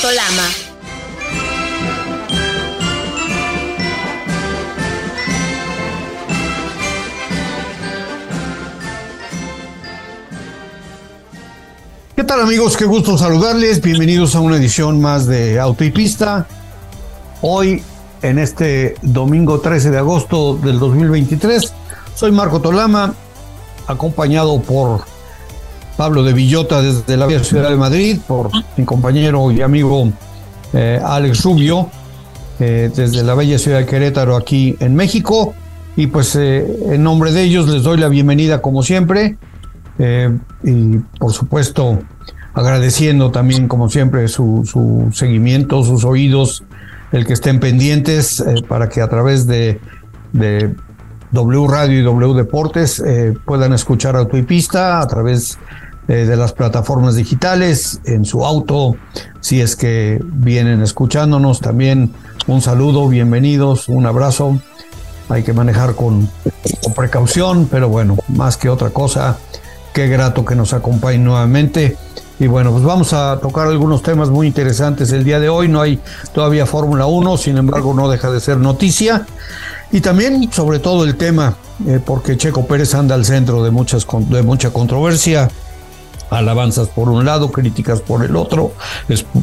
Tolama. ¿Qué tal amigos? Qué gusto saludarles. Bienvenidos a una edición más de Auto y Pista. Hoy, en este domingo 13 de agosto del 2023, soy Marco Tolama, acompañado por Pablo de Villota desde la Vía Ciudad de Madrid, por mi compañero y amigo eh, Alex Rubio eh, desde la bella ciudad de Querétaro aquí en México. Y pues eh, en nombre de ellos les doy la bienvenida como siempre. y por supuesto agradeciendo también como siempre su, su seguimiento, sus oídos, el que estén pendientes para que a través de, de W Radio y W Deportes puedan escuchar y Pista a través eh, de las plataformas digitales, en su auto, si es que vienen escuchándonos, también un saludo, bienvenidos, un abrazo. Hay que manejar con, con precaución, pero bueno, más que otra cosa, qué grato que nos acompañen nuevamente. Y bueno, pues vamos a tocar algunos temas muy interesantes el día de hoy. No hay todavía Fórmula 1, sin embargo no deja de ser noticia. Y también sobre todo el tema, eh, porque Checo Pérez anda al centro de, muchas, de mucha controversia alabanzas por un lado, críticas por el otro,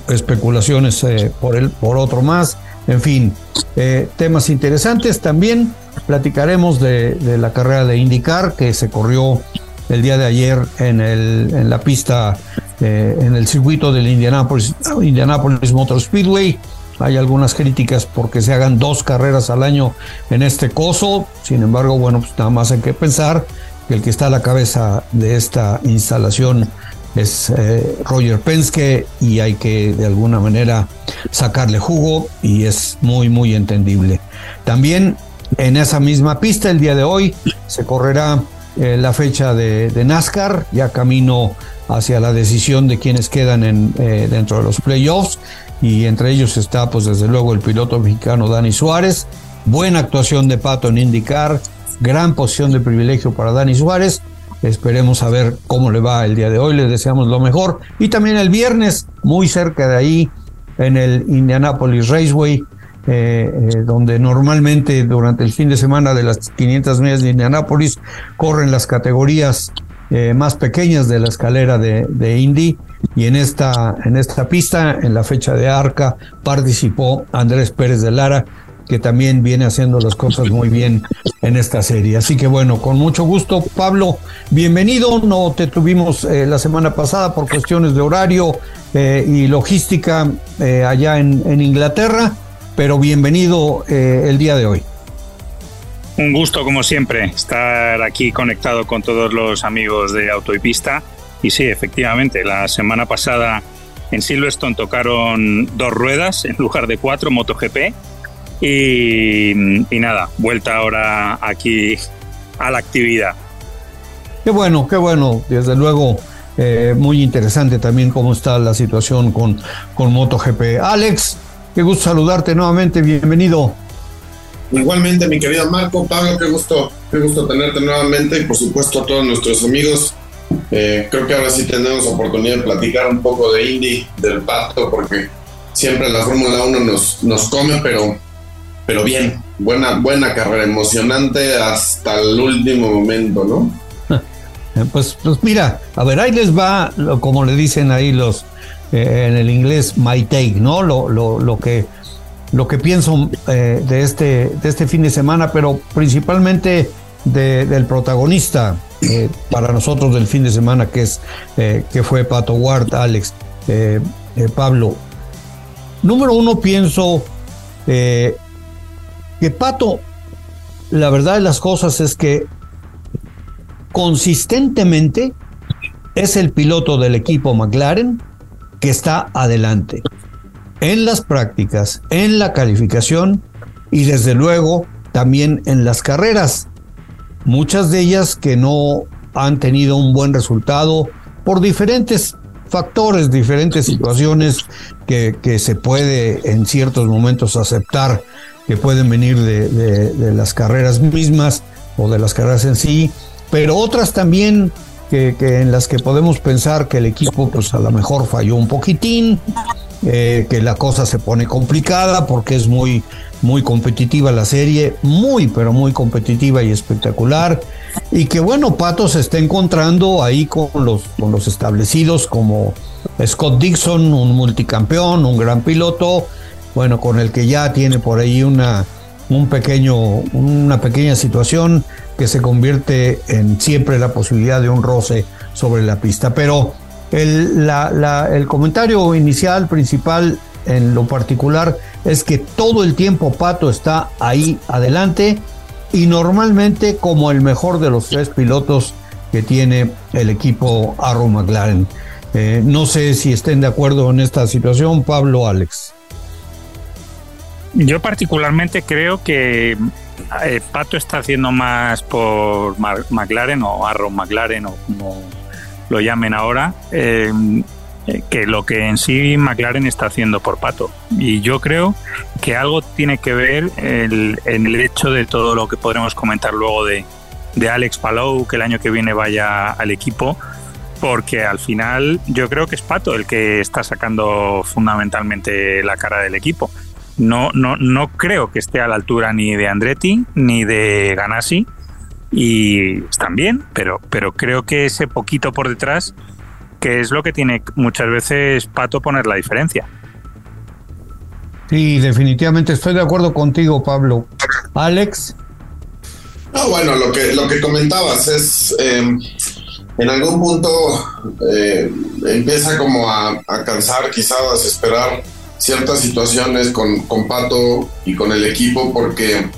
especulaciones eh, por, el, por otro más, en fin, eh, temas interesantes. También platicaremos de, la carrera de IndyCar que se corrió el día de ayer en, el, en la pista, eh, en el circuito del Indianapolis, Indianapolis Motor Speedway. Hay algunas críticas porque se hagan dos carreras al año en este coso. Sin embargo, bueno, pues nada más hay que pensar el que está a la cabeza de esta instalación es eh, Roger Penske y hay que de alguna manera sacarle jugo y es muy muy entendible. También en esa misma pista el día de hoy se correrá eh, la fecha de, NASCAR, ya camino hacia la decisión de quienes quedan eh, dentro de los playoffs. Y entre ellos está pues desde luego el piloto mexicano Dani Suárez, buena actuación de Pato en IndyCar, gran posición de privilegio para Dani Suárez. Esperemos a ver cómo le va el día de hoy, le deseamos lo mejor. Y también el viernes, muy cerca de ahí, en el Indianapolis Raceway, eh, eh, donde normalmente durante el fin de semana de las 500 millas de Indianapolis corren las categorías eh, más pequeñas de la escalera de, de, Indy. Y en esta, en esta pista, en la fecha de Arca, participó Andrés Pérez de Lara, que también viene haciendo las cosas muy bien en esta serie. Así que bueno, con mucho gusto, Pablo, bienvenido. No te tuvimos eh, la semana pasada por cuestiones de horario eh, y logística eh, allá en, Inglaterra, pero bienvenido el día de hoy. Un gusto, como siempre, estar aquí conectado con todos los amigos de Auto y Pista. Y sí, efectivamente, la semana pasada en Silverstone tocaron dos ruedas en lugar de cuatro, MotoGP y, nada, vuelta ahora aquí a la actividad. Qué bueno, qué bueno, desde luego. Eh, muy interesante también cómo está la situación con, con MotoGP. Alex, qué gusto saludarte nuevamente, bienvenido. Igualmente, mi querido Marco, Pablo, qué gusto, qué gusto tenerte nuevamente y por supuesto a todos nuestros amigos. Eh, creo que ahora sí tenemos oportunidad de platicar un poco de Indy, del pato, porque siempre la Fórmula 1 nos, nos come, pero pero bien, buena, buena carrera, emocionante hasta el último momento, ¿no? Pues, pues mira, a ver, ahí les va, como le dicen ahí los eh, en el inglés, my take, ¿no? Lo, lo, lo que lo que pienso eh, de este de este fin de semana, pero principalmente del protagonista eh, para nosotros del fin de semana, que es que fue Pato Ward, Alex, Pablo. Número uno, pienso que Pato, la verdad de las cosas es que consistentemente es el piloto del equipo McLaren que está adelante en las prácticas, en la calificación y desde luego también en las carreras. Muchas de ellas que no han tenido un buen resultado por diferentes factores, diferentes situaciones que, que se puede en ciertos momentos aceptar que pueden venir de, las carreras mismas o de las carreras en sí, pero otras también que, en las que podemos pensar que el equipo pues a lo mejor falló un poquitín, eh, que la cosa se pone complicada porque es muy, muy competitiva la serie, muy, pero muy competitiva y espectacular. Y que bueno, Pato se está encontrando ahí con los, con los establecidos como Scott Dixon, un multicampeón, un gran piloto, bueno, con el que ya tiene por ahí una, un pequeño, una pequeña situación que se convierte en siempre la posibilidad de un roce sobre la pista. Pero el, el comentario inicial, principal, en lo particular, es que todo el tiempo Pato está ahí adelante y normalmente como el mejor de los tres pilotos que tiene el equipo Arrow McLaren. Eh, no sé si estén de acuerdo en esta situación, Pablo, Alex. Yo particularmente creo que eh, Pato está haciendo más por McLaren o Arrow McLaren o como lo llamen ahora, eh, que lo que en sí McLaren está haciendo por Pato. Y yo creo que algo tiene que ver en el hecho de todo lo que podremos comentar luego de, de Alex Palou, que el año que viene vaya al equipo, porque al final yo creo que es Pato el que está sacando fundamentalmente la cara del equipo. No, no, no creo que esté a la altura ni de Andretti ni de Ganassi y están bien, pero, pero creo que ese poquito por detrás, que es lo que tiene muchas veces Pato poner la diferencia. Sí, definitivamente estoy de acuerdo contigo, Pablo. Alex. No, bueno, lo que, lo que comentabas es, eh, en algún punto eh, empieza como a, a, cansar, quizá a desesperar ciertas situaciones con, con Pato y con el equipo porque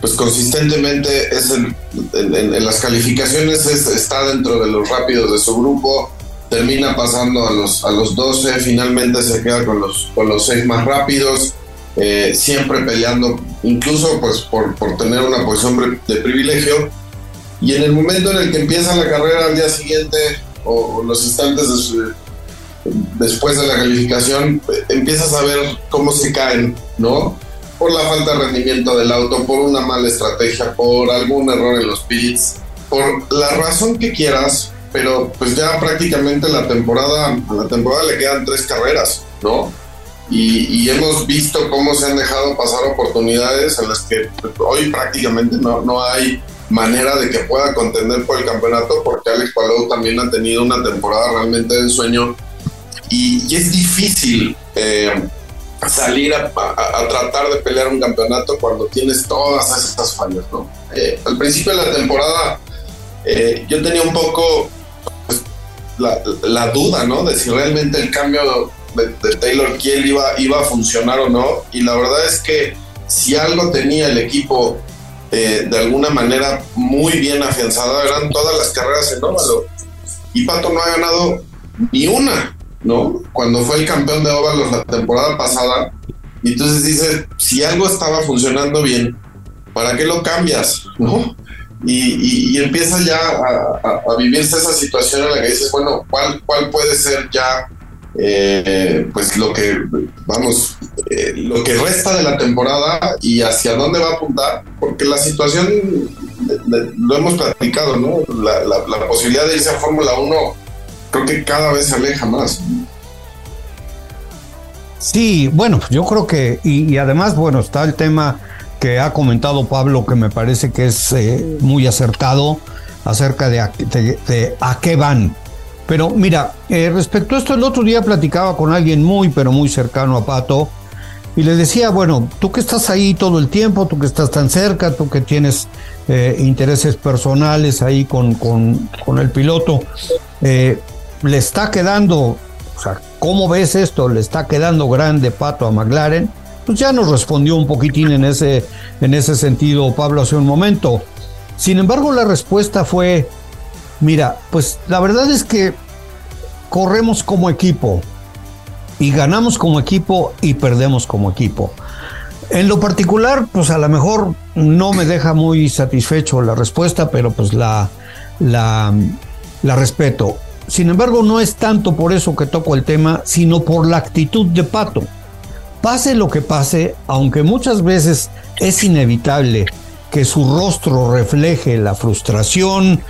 pues consistentemente es en, las calificaciones está dentro de los rápidos de su grupo, termina pasando a los, a los 12, finalmente se queda con los, con los 6 más rápidos, eh, siempre peleando incluso pues por, por tener una posición de privilegio. Y en el momento en el que empieza la carrera al día siguiente o, los instantes de su, después de la calificación, empiezas a ver cómo se caen, ¿no? Por la falta de rendimiento del auto, por una mala estrategia, por algún error en los pits, por la razón que quieras, pero pues ya prácticamente la temporada, a la temporada le quedan tres carreras, ¿no? Y, y, hemos visto cómo se han dejado pasar oportunidades en las que hoy prácticamente no, no hay manera de que pueda contender por el campeonato, porque Alex Palou también ha tenido una temporada realmente de ensueño y, es difícil eh, salir a, tratar de pelear un campeonato cuando tienes todas esas fallas, ¿no? Eh, al principio de la temporada eh, yo tenía un poco pues, la, duda, ¿no? De si realmente el cambio de, Taylor Kiel iba, iba a funcionar o no. Y la verdad es que si algo tenía el equipo de alguna manera muy bien afianzada, eran todas las carreras en óvalo. Y Pato no ha ganado ni una. ¿No? Cuando fue el campeón de óvalos la temporada pasada. Y entonces dice, si algo estaba funcionando bien, ¿para qué lo cambias? ¿No? Y, y, empieza ya a, vivirse esa situación en la que dices, bueno, ¿cuál, cuál puede ser ya eh, pues lo que, vamos, eh, lo que resta de la temporada y hacia dónde va a apuntar? Porque la situación, lo hemos platicado, ¿no? La, la, la posibilidad de irse a Fórmula 1 creo que cada vez se aleja más. Sí, bueno, yo creo que, y, además, bueno, está el tema que ha comentado Pablo, que me parece que es eh, muy acertado acerca de a, qué van. Pero mira, eh, respecto a esto, el otro día platicaba con alguien muy, pero muy cercano a Pato, y le decía, bueno, tú que estás ahí todo el tiempo, tú que estás tan cerca, tú que tienes eh, intereses personales ahí con, con, con el piloto, eh, le está quedando, o sea, ¿cómo ves esto? ¿Le está quedando grande pato a McLaren? Pues ya nos respondió un poquitín en ese, en ese sentido Pablo hace un momento. Sin embargo, la respuesta fue, mira, pues la verdad es que corremos como equipo y ganamos como equipo y perdemos como equipo. En lo particular, pues a lo mejor no me deja muy satisfecho la respuesta, pero pues la, la, la respeto. Sin embargo, no es tanto por eso que toco el tema, sino por la actitud de Pato. Pase lo que pase, aunque muchas veces es inevitable que su rostro refleje la frustración,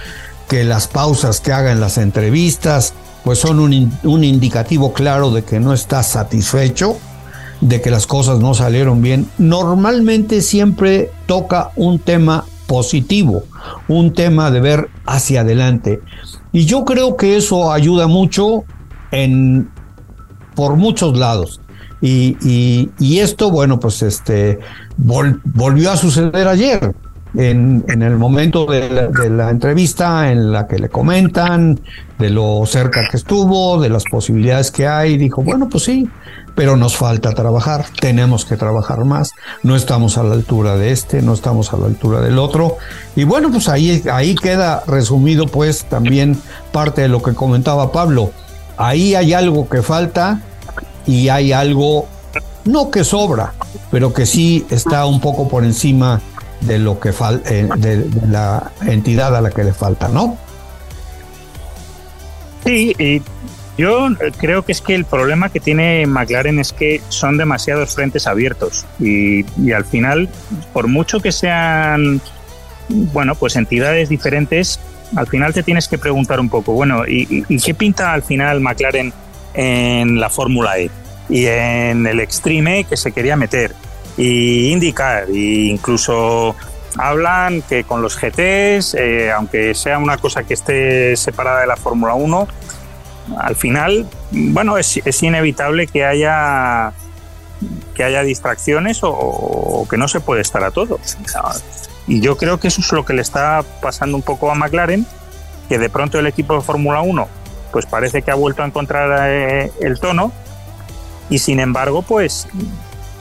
que las pausas que haga en las entrevistas, pues son un, un indicativo claro de que no está satisfecho, de que las cosas no salieron bien. Normalmente siempre toca un tema positivo, un tema de ver hacia adelante. Y yo creo que eso ayuda mucho en, por muchos lados. Y, y, esto, bueno, pues este volvió a suceder ayer. En, en el momento de la, de la, entrevista en la que le comentan de lo cerca que estuvo, de las posibilidades que hay, dijo, bueno, pues sí, pero nos falta trabajar, tenemos que trabajar más, no estamos a la altura de este, no estamos a la altura del otro. Y bueno, pues ahí, ahí queda resumido pues también parte de lo que comentaba Pablo. Ahí hay algo que falta y hay algo, no que sobra, pero que sí está un poco por encima de lo que falta, eh, de, la entidad a la que le falta, ¿no? Sí, y yo creo que es que el problema que tiene McLaren es que son demasiados frentes abiertos y, y al final, por mucho que sean, bueno, pues entidades diferentes, al final te tienes que preguntar un poco, bueno, ¿y, y qué pinta al final McLaren en la Fórmula E y en el Extreme que se quería meter y indicar e incluso hablan que con los GTs, eh, aunque sea una cosa que esté separada de la Fórmula 1, al final, bueno, es, inevitable que haya que haya distracciones o, o, que no se puede estar a todos. Y yo creo que eso es lo que le está pasando un poco a McLaren, que de pronto el equipo de Fórmula 1 pues parece que ha vuelto a encontrar eh, el tono y sin embargo, pues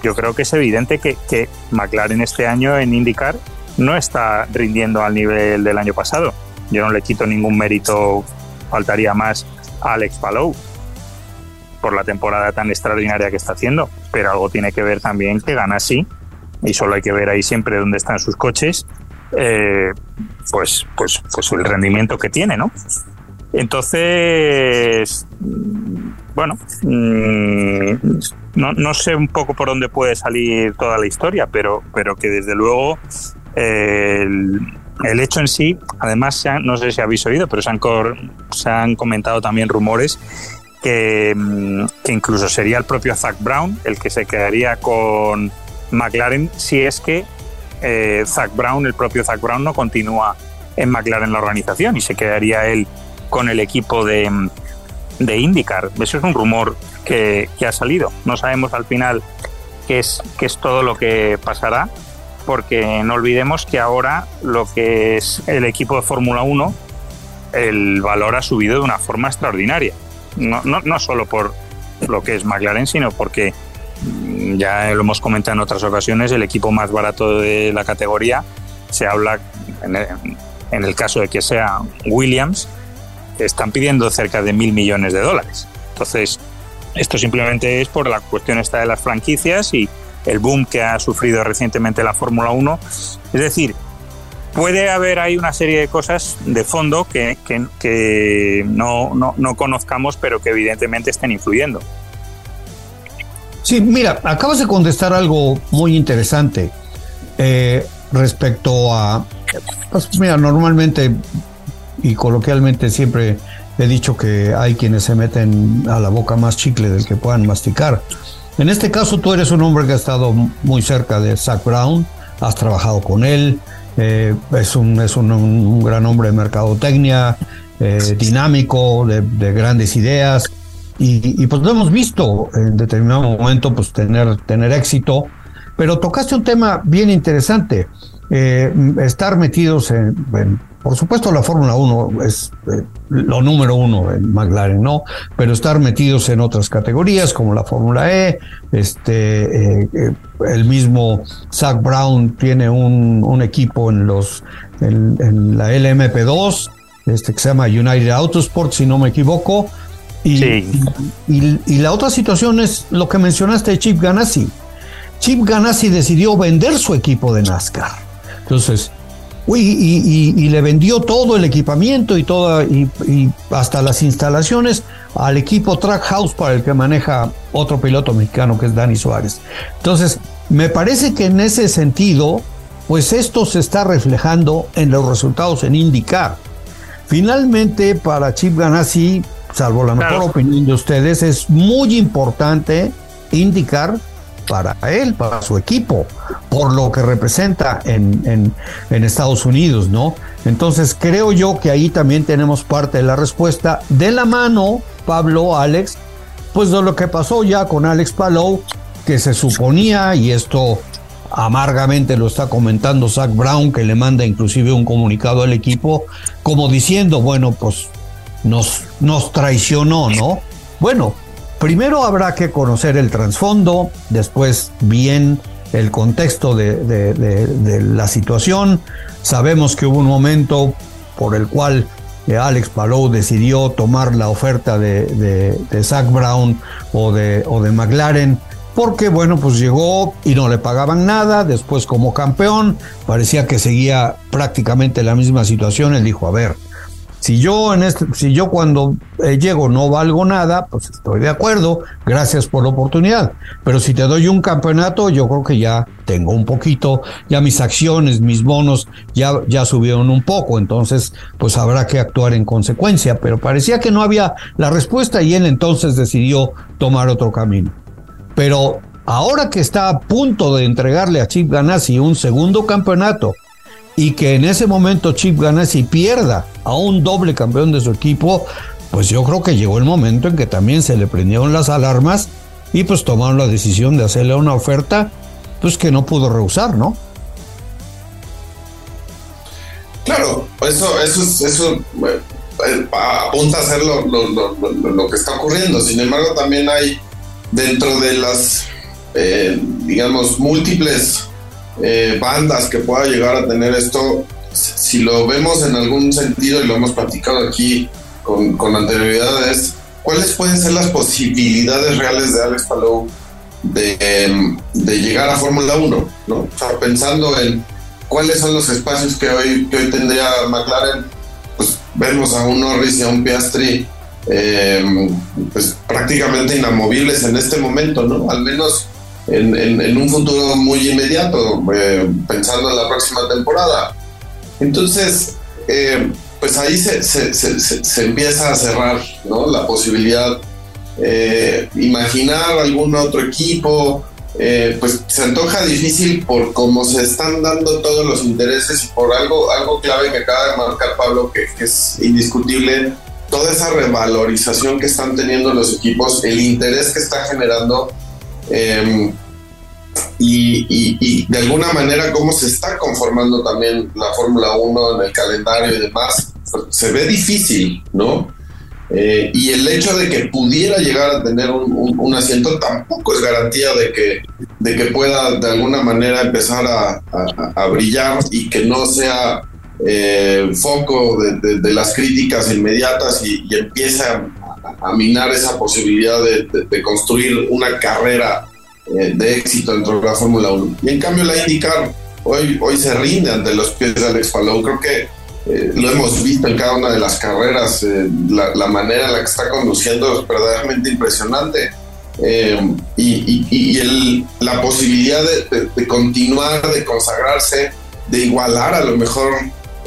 yo creo que es evidente que, que McLaren este año en IndyCar no está rindiendo al nivel del año pasado. Yo no le quito ningún mérito, faltaría más Alex Palou por la temporada tan extraordinaria que está haciendo, pero algo tiene que ver también que gana así y solo hay que ver ahí siempre dónde están sus coches, eh, pues, pues, pues el rendimiento que tiene, ¿no? Entonces, bueno, mm, no, no, sé un poco por dónde puede salir toda la historia, pero, pero que desde luego eh, el, hecho en sí, además, han, no sé si habéis oído, pero se han, se han comentado también rumores que, mm, que, incluso sería el propio Zach Brown el que se quedaría con McLaren si es que eh, Zach Brown, el propio Zach Brown, no continúa en McLaren la organización y se quedaría él con el equipo de, de IndyCar. Eso es un rumor que, que, ha salido. No sabemos al final qué es, qué es todo lo que pasará, porque no olvidemos que ahora lo que es el equipo de Fórmula 1, el valor ha subido de una forma extraordinaria. No, solo por lo que es McLaren, sino porque mm, ya lo hemos comentado en otras ocasiones, el equipo más barato de la categoría, se habla, en el, en el caso de que sea Williams, están pidiendo cerca de mil millones de dólares. Entonces, esto simplemente es por la cuestión esta de las franquicias y el boom que ha sufrido recientemente la Fórmula 1. Es decir, puede haber ahí una serie de cosas de fondo que, que, no, no, no, conozcamos, pero que evidentemente estén influyendo. Sí, mira, acabas de contestar algo muy interesante eh, respecto a, pues mira, normalmente y coloquialmente siempre he dicho que hay quienes se meten a la boca más chicle del que puedan masticar. En este caso tú eres un hombre que ha estado muy cerca de Zach Brown, has trabajado con él, eh, es, un, es un, gran hombre de mercadotecnia, eh, dinámico, de, de, grandes ideas, y, y, pues lo hemos visto en determinado momento pues tener, tener éxito, pero tocaste un tema bien interesante, eh, estar metidos en, en por supuesto, la Fórmula 1 es eh, lo número uno en McLaren, ¿no? Pero estar metidos en otras categorías como la Fórmula E, este, eh, eh, el mismo Zach Brown tiene un, un equipo en los en, en, la LMP2, este que se llama United Autosport, si no me equivoco. Y, sí. y, y, la otra situación es lo que mencionaste de Chip Ganassi. Chip Ganassi decidió vender su equipo de NASCAR. Entonces, Uy, y, y, y, le vendió todo el equipamiento y, toda, y, y, hasta las instalaciones al equipo Trackhouse para el que maneja otro piloto mexicano que es Dani Suárez. Entonces, me parece que en ese sentido, pues esto se está reflejando en los resultados en IndyCar. finalmente para Chip Ganassi, salvo la mejor opinión de ustedes, es muy importante indicar para él, para su equipo, por lo que representa en, en, Estados Unidos, ¿no? Entonces creo yo que ahí también tenemos parte de la respuesta de la mano, Pablo, Alex, pues de lo que pasó ya con Alex Palou, que se suponía, y esto amargamente lo está comentando Zach Brown, que le manda inclusive un comunicado al equipo, como diciendo, bueno, pues nos, nos traicionó, ¿no? Bueno, primero habrá que conocer el trasfondo, después bien el contexto de, la situación. Sabemos que hubo un momento por el cual eh, Alex Palou decidió tomar la oferta de, Zach Brown o de, o de McLaren porque bueno, pues llegó y no le pagaban nada, después como campeón, parecía que seguía prácticamente la misma situación, él dijo, a ver, si yo en este, si yo cuando eh, llego no valgo nada, pues estoy de acuerdo, gracias por la oportunidad. Pero si te doy un campeonato, yo creo que ya tengo un poquito, ya mis acciones, mis bonos ya, ya subieron un poco, entonces pues habrá que actuar en consecuencia. Pero parecía que no había la respuesta y él entonces decidió tomar otro camino. Pero ahora que está a punto de entregarle a Chip Ganassi un segundo campeonato y que en ese momento Chip Ganassi pierda a un doble campeón de su equipo, pues yo creo que llegó el momento en que también se le prendieron las alarmas y pues tomaron la decisión de hacerle una oferta pues que no pudo rehusar, ¿no? Claro, eso, eso, eso eh, apunta a ser lo, lo, que está ocurriendo. Sin embargo, también hay dentro de las, eh, digamos, múltiples eh, bandas que pueda llegar a tener esto, si lo vemos en algún sentido y lo hemos platicado aquí con, con anterioridades, ¿cuáles pueden ser las posibilidades reales de Alex Palou de, de llegar a Fórmula 1? ¿no? O sea, pensando en cuáles son los espacios que hoy, que hoy tendría McLaren, pues vemos a un Norris y a un Piastri eh, pues prácticamente inamovibles en este momento, ¿no? Al menos en, un futuro muy inmediato, eh, pensando en la próxima temporada. Entonces, eh, pues ahí se, se, empieza a cerrar ¿no? la posibilidad. imaginar algún otro equipo, pues se antoja difícil por cómo se están dando todos los intereses y por algo, algo clave que acaba de marcar Pablo, que, que es indiscutible, toda esa revalorización que están teniendo los equipos, el interés que está generando em, y, de alguna manera cómo se está conformando también la Fórmula 1 en el calendario y demás, se ve difícil, ¿no? Eh, y el hecho de que pudiera llegar a tener un, asiento tampoco es garantía de que, de que pueda de alguna manera empezar a brillar y que no sea eh, foco de, las críticas inmediatas y, empieza a, minar esa posibilidad de, construir una carrera eh, de éxito dentro de la Fórmula 1. Y en cambio la IndyCar hoy, hoy se rinde ante los pies de Alex Palou. Creo que eh, lo hemos visto en cada una de las carreras, la, manera en la que está conduciendo es verdaderamente impresionante. y, el, la posibilidad de, de, continuar, de consagrarse, de igualar a lo mejor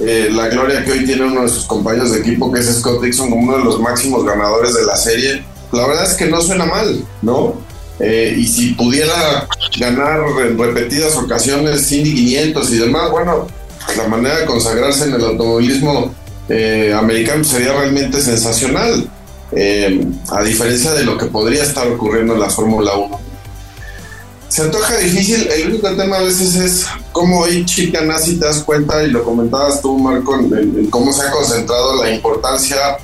eh, la gloria que hoy tiene uno de sus compañeros de equipo, que es Scott Dixon, como uno de los máximos ganadores de la serie, la verdad es que no suena mal, ¿no? Eh, y si pudiera ganar en repetidas ocasiones Indy 500 y demás, bueno, la manera de consagrarse en el automovilismo eh, americano sería realmente sensacional, a diferencia de lo que podría estar ocurriendo en la Fórmula 1 se antoja difícil. El único tema a veces es cómo hoy chica nazi te das cuenta, y lo comentabas tú, Marco, en, cómo se ha concentrado la importancia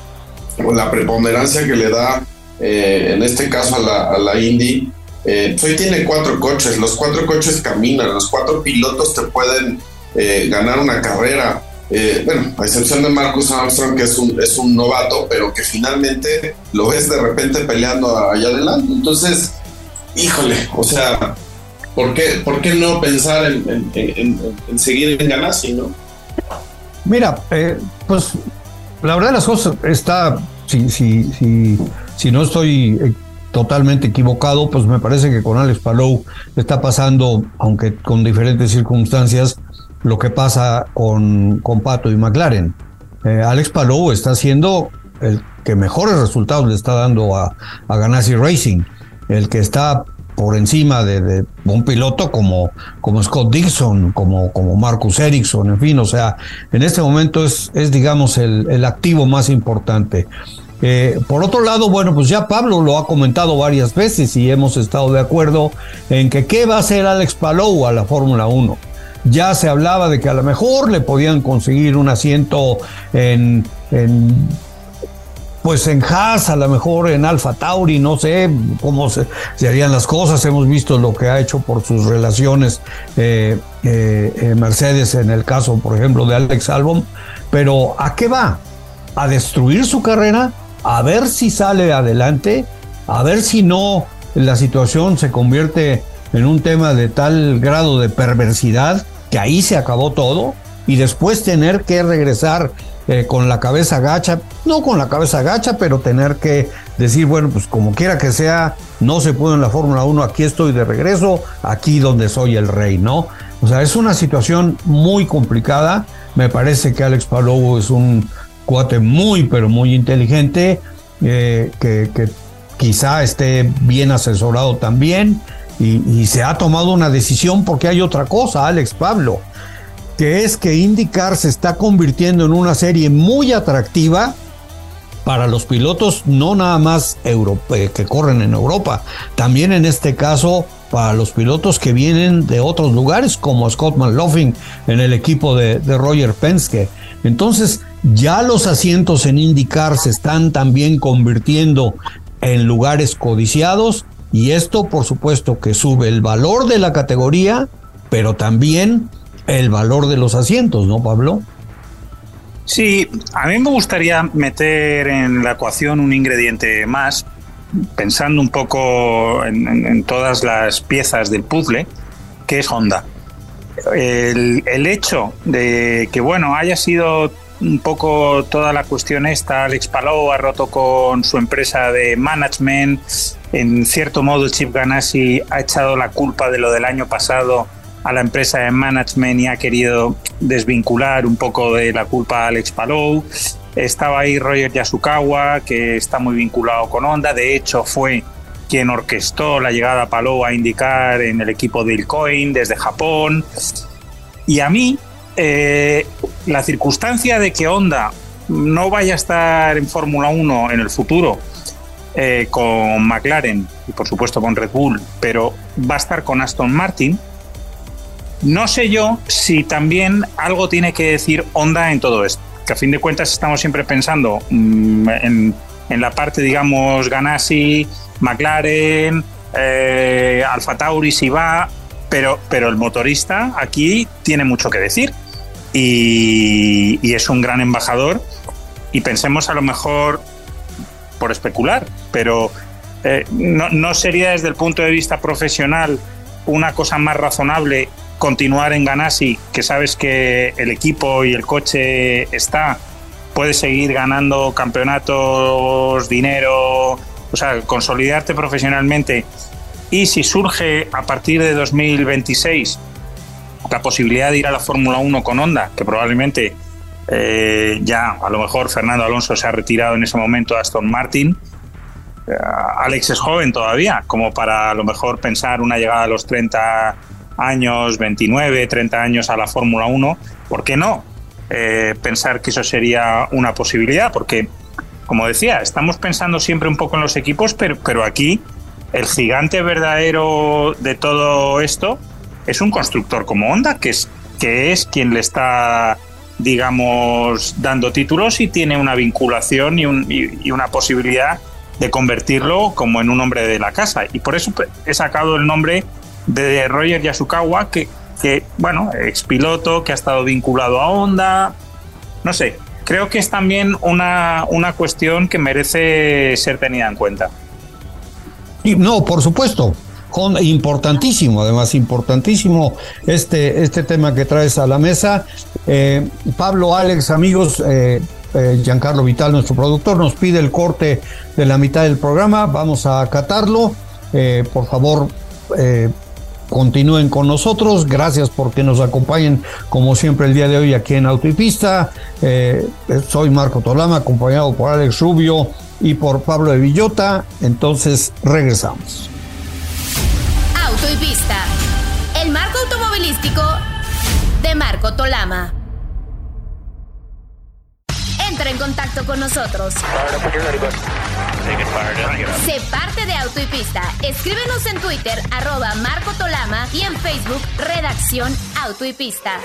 o la preponderancia que le da, eh, en este caso, a la, a la Indy. Eh, hoy tiene cuatro coches, los cuatro coches caminan, los cuatro pilotos te pueden eh, ganar una carrera. bueno, a excepción de Marcus Armstrong, que es un, es un novato, pero que finalmente lo ves de repente peleando allá adelante. Entonces, híjole, o sea, ¿por qué, por qué no pensar en, seguir en Ganassi, no? Mira, eh, pues la verdad de las cosas está, si, si, si, si no estoy eh, totalmente equivocado, pues me parece que con Alex Palou está pasando, aunque con diferentes circunstancias, lo que pasa con, con Pato y McLaren. Alex Palou está siendo el que mejores resultados le está dando a, a Ganassi Racing, el que está por encima de, un piloto como, como Scott Dixon, como, como Marcus Ericsson, en fin, o sea, en este momento es, es digamos, el, el activo más importante. Eh, por otro lado, bueno, pues ya Pablo lo ha comentado varias veces y hemos estado de acuerdo en que qué va a hacer Alex Palou a la Fórmula 1. Ya se hablaba de que a lo mejor le podían conseguir un asiento en, en pues en Haas, a lo mejor en Alfa Tauri, no sé cómo se, harían las cosas. Hemos visto lo que ha hecho por sus relaciones eh, eh, Mercedes en el caso, por ejemplo, de Alex Albon. Pero ¿a qué va? ¿A destruir su carrera? ¿A ver si sale adelante? ¿A ver si no la situación se convierte en un tema de tal grado de perversidad que ahí se acabó todo? Y después tener que regresar eh, con la cabeza gacha, no con la cabeza gacha, pero tener que decir, bueno, pues como quiera que sea, no se puede en la Fórmula 1, aquí estoy de regreso, aquí donde soy el rey, ¿no? O sea, es una situación muy complicada. Me parece que Alex Palou es un cuate muy, pero muy inteligente, eh, que, quizá esté bien asesorado también. Y, se ha tomado una decisión porque hay otra cosa, Alex Pablo que es que IndyCar se está convirtiendo en una serie muy atractiva para los pilotos, no nada más eh, que corren en Europa, también en este caso para los pilotos que vienen de otros lugares, como Scott McLaughlin en el equipo de, de Roger Penske. Entonces, ya los asientos en IndyCar se están también convirtiendo en lugares codiciados y esto, por supuesto, que sube el valor de la categoría, pero también el valor de los asientos, ¿no, Pablo? Sí, a mí me gustaría meter en la ecuación un ingrediente más, pensando un poco en, todas las piezas del puzzle, que es Honda. El, hecho de que, bueno, haya sido un poco toda la cuestión esta, Alex Palou ha roto con su empresa de management, en cierto modo Chip Ganassi ha echado la culpa de lo del año pasado a la empresa de management y ha querido desvincular un poco de la culpa a Alex Palou. Estaba ahí Roger Yasukawa, que está muy vinculado con Honda. De hecho, fue quien orquestó la llegada a Palou a indicar en el equipo de Ilcoin desde Japón. Y a mí, eh, la circunstancia de que Honda no vaya a estar en Fórmula 1 en el futuro eh, con McLaren y por supuesto con Red Bull, pero va a estar con Aston Martin, no sé yo si también algo tiene que decir Honda en todo esto, que a fin de cuentas estamos siempre pensando mm, en, la parte, digamos, Ganassi, McLaren, eh, Alfa Tauri si va, pero, pero el motorista aquí tiene mucho que decir. Y, es un gran embajador. Y pensemos a lo mejor por especular, pero eh, no, no sería desde el punto de vista profesional una cosa más razonable continuar en Ganassi, que sabes que el equipo y el coche está, puedes seguir ganando campeonatos, dinero, o sea, consolidarte profesionalmente. Y si surge a partir de 2026 la posibilidad de ir a la Fórmula 1 con Honda, que probablemente eh, ya a lo mejor Fernando Alonso se ha retirado en ese momento a Aston Martin, eh, Alex es joven todavía, como para a lo mejor pensar una llegada a los 30 años, 29, 30 años a la Fórmula 1, ¿por qué no eh, pensar que eso sería una posibilidad? Porque, como decía, estamos pensando siempre un poco en los equipos, pero, pero aquí el gigante verdadero de todo esto es un constructor como Honda, que es, que es quien le está digamos, dando títulos y tiene una vinculación y, y, una posibilidad de convertirlo como en un hombre de la casa. Y por eso he sacado el nombre de Roger Yasukawa, que, que, bueno, expiloto, que ha estado vinculado a Honda. No sé, creo que es también una, una cuestión que merece ser tenida en cuenta. No, por supuesto. Importantísimo, además, importantísimo este, este tema que traes a la mesa. Eh, Pablo, Alex, amigos, eh, eh, Giancarlo Vital, nuestro productor, nos pide el corte de la mitad del programa. Vamos a acatarlo. por favor, continúen con nosotros. Gracias porque nos acompañen como siempre el día de hoy aquí en Auto y Pista. Eh, soy Marco Tolama, acompañado por Alex Rubio y por Pablo de Villota. Entonces regresamos. Auto y Pista, el marco automovilístico de Marco Tolama. Entra en contacto con nosotros. Sé parte de Auto y Pista. Escríbenos en Twitter, arroba Marco Tolama y en Facebook, Redacción Auto y Pista.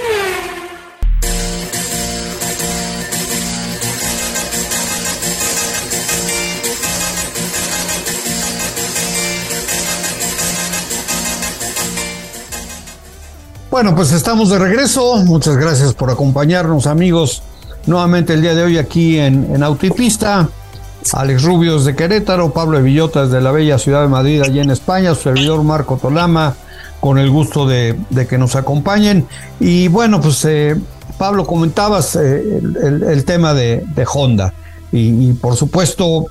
Bueno, pues estamos de regreso. Muchas gracias por acompañarnos, amigos. Nuevamente el día de hoy aquí en, en Autopista. Alex Rubios de Querétaro, Pablo de Villotas de la bella ciudad de Madrid, allí en España, su servidor Marco Tolama, con el gusto de, que nos acompañen. Y bueno, pues eh, Pablo, comentabas eh, el, tema de, Honda. Y, por supuesto,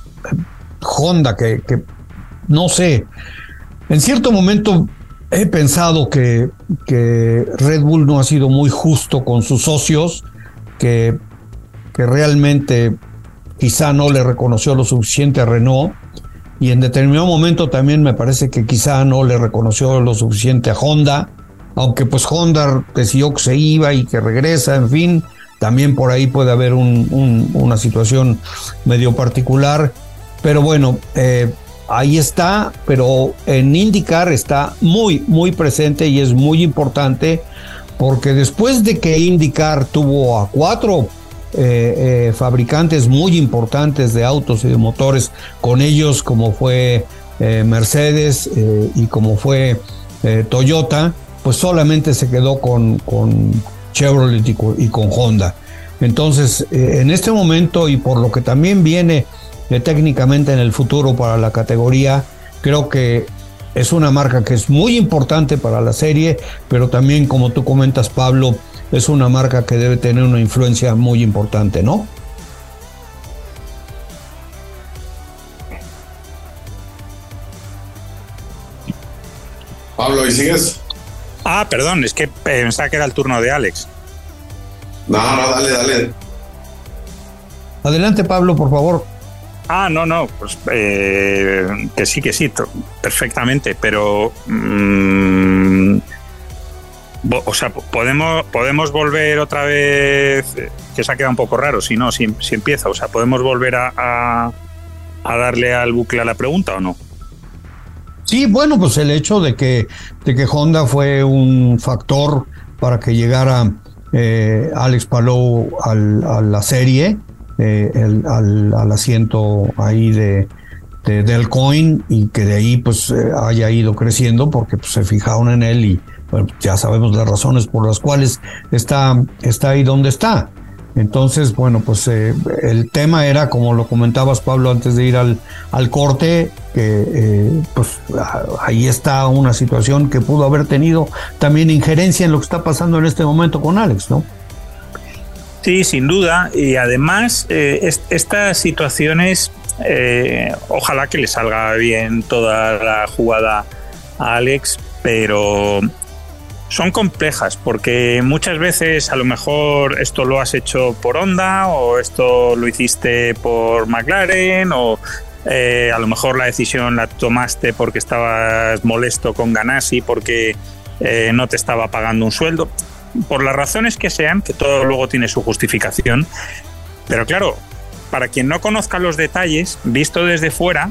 Honda, que, no sé, en cierto momento he pensado que, Red Bull no ha sido muy justo con sus socios, que realmente quizá no le reconoció lo suficiente a Renault y en determinado momento también me parece que quizá no le reconoció lo suficiente a Honda, aunque pues Honda decidió que se iba y que regresa, en fin, también por ahí puede haber una situación medio particular, pero bueno, eh, ahí está, pero en IndyCar está muy, muy presente y es muy importante porque después de que IndyCar tuvo a cuatro eh, eh, fabricantes muy importantes de autos y de motores con ellos, como fue eh, Mercedes y como fue Toyota, pues solamente se quedó con, con Chevrolet y con, Honda. Entonces, en este momento y por lo que también viene técnicamente en el futuro para la categoría, creo que es una marca que es muy importante para la serie, pero también, como tú comentas, Pablo, es una marca que debe tener una influencia muy importante, ¿no? Pablo, ¿y sigues? Ah, perdón, es que pensaba que era el turno de Alex. No, no, dale, dale. Adelante, Pablo, por favor. Ah, no, no, pues eh, que sí, que sí, perfectamente, pero mm, o sea, podemos, podemos volver otra vez, que se ha quedado un poco raro, si no, si, empieza, o sea, podemos volver a, darle al bucle a la pregunta o no. Sí, bueno, pues el hecho de que, de que Honda fue un factor para que llegara eh, Alex Palou a la serie, eh, al, asiento ahí de, del coin y que de ahí pues eh, haya ido creciendo porque pues, se fijaron en él y bueno, ya sabemos las razones por las cuales está, está ahí donde está. Entonces, bueno, pues eh, el tema era, como lo comentabas Pablo antes de ir al, al corte, que eh, pues ahí está una situación que pudo haber tenido también injerencia en lo que está pasando en este momento con Alex, ¿no? Sí, sin duda. Y además, eh, estas situaciones, ojalá que le salga bien toda la jugada a Alex, pero son complejas porque muchas veces a lo mejor esto lo has hecho por Honda o esto lo hiciste por McLaren o eh, a lo mejor la decisión la tomaste porque estabas molesto con Ganassi porque eh, no te estaba pagando un sueldo. Por las razones que sean, que todo luego tiene su justificación. Pero claro, para quien no conozca los detalles, visto desde fuera,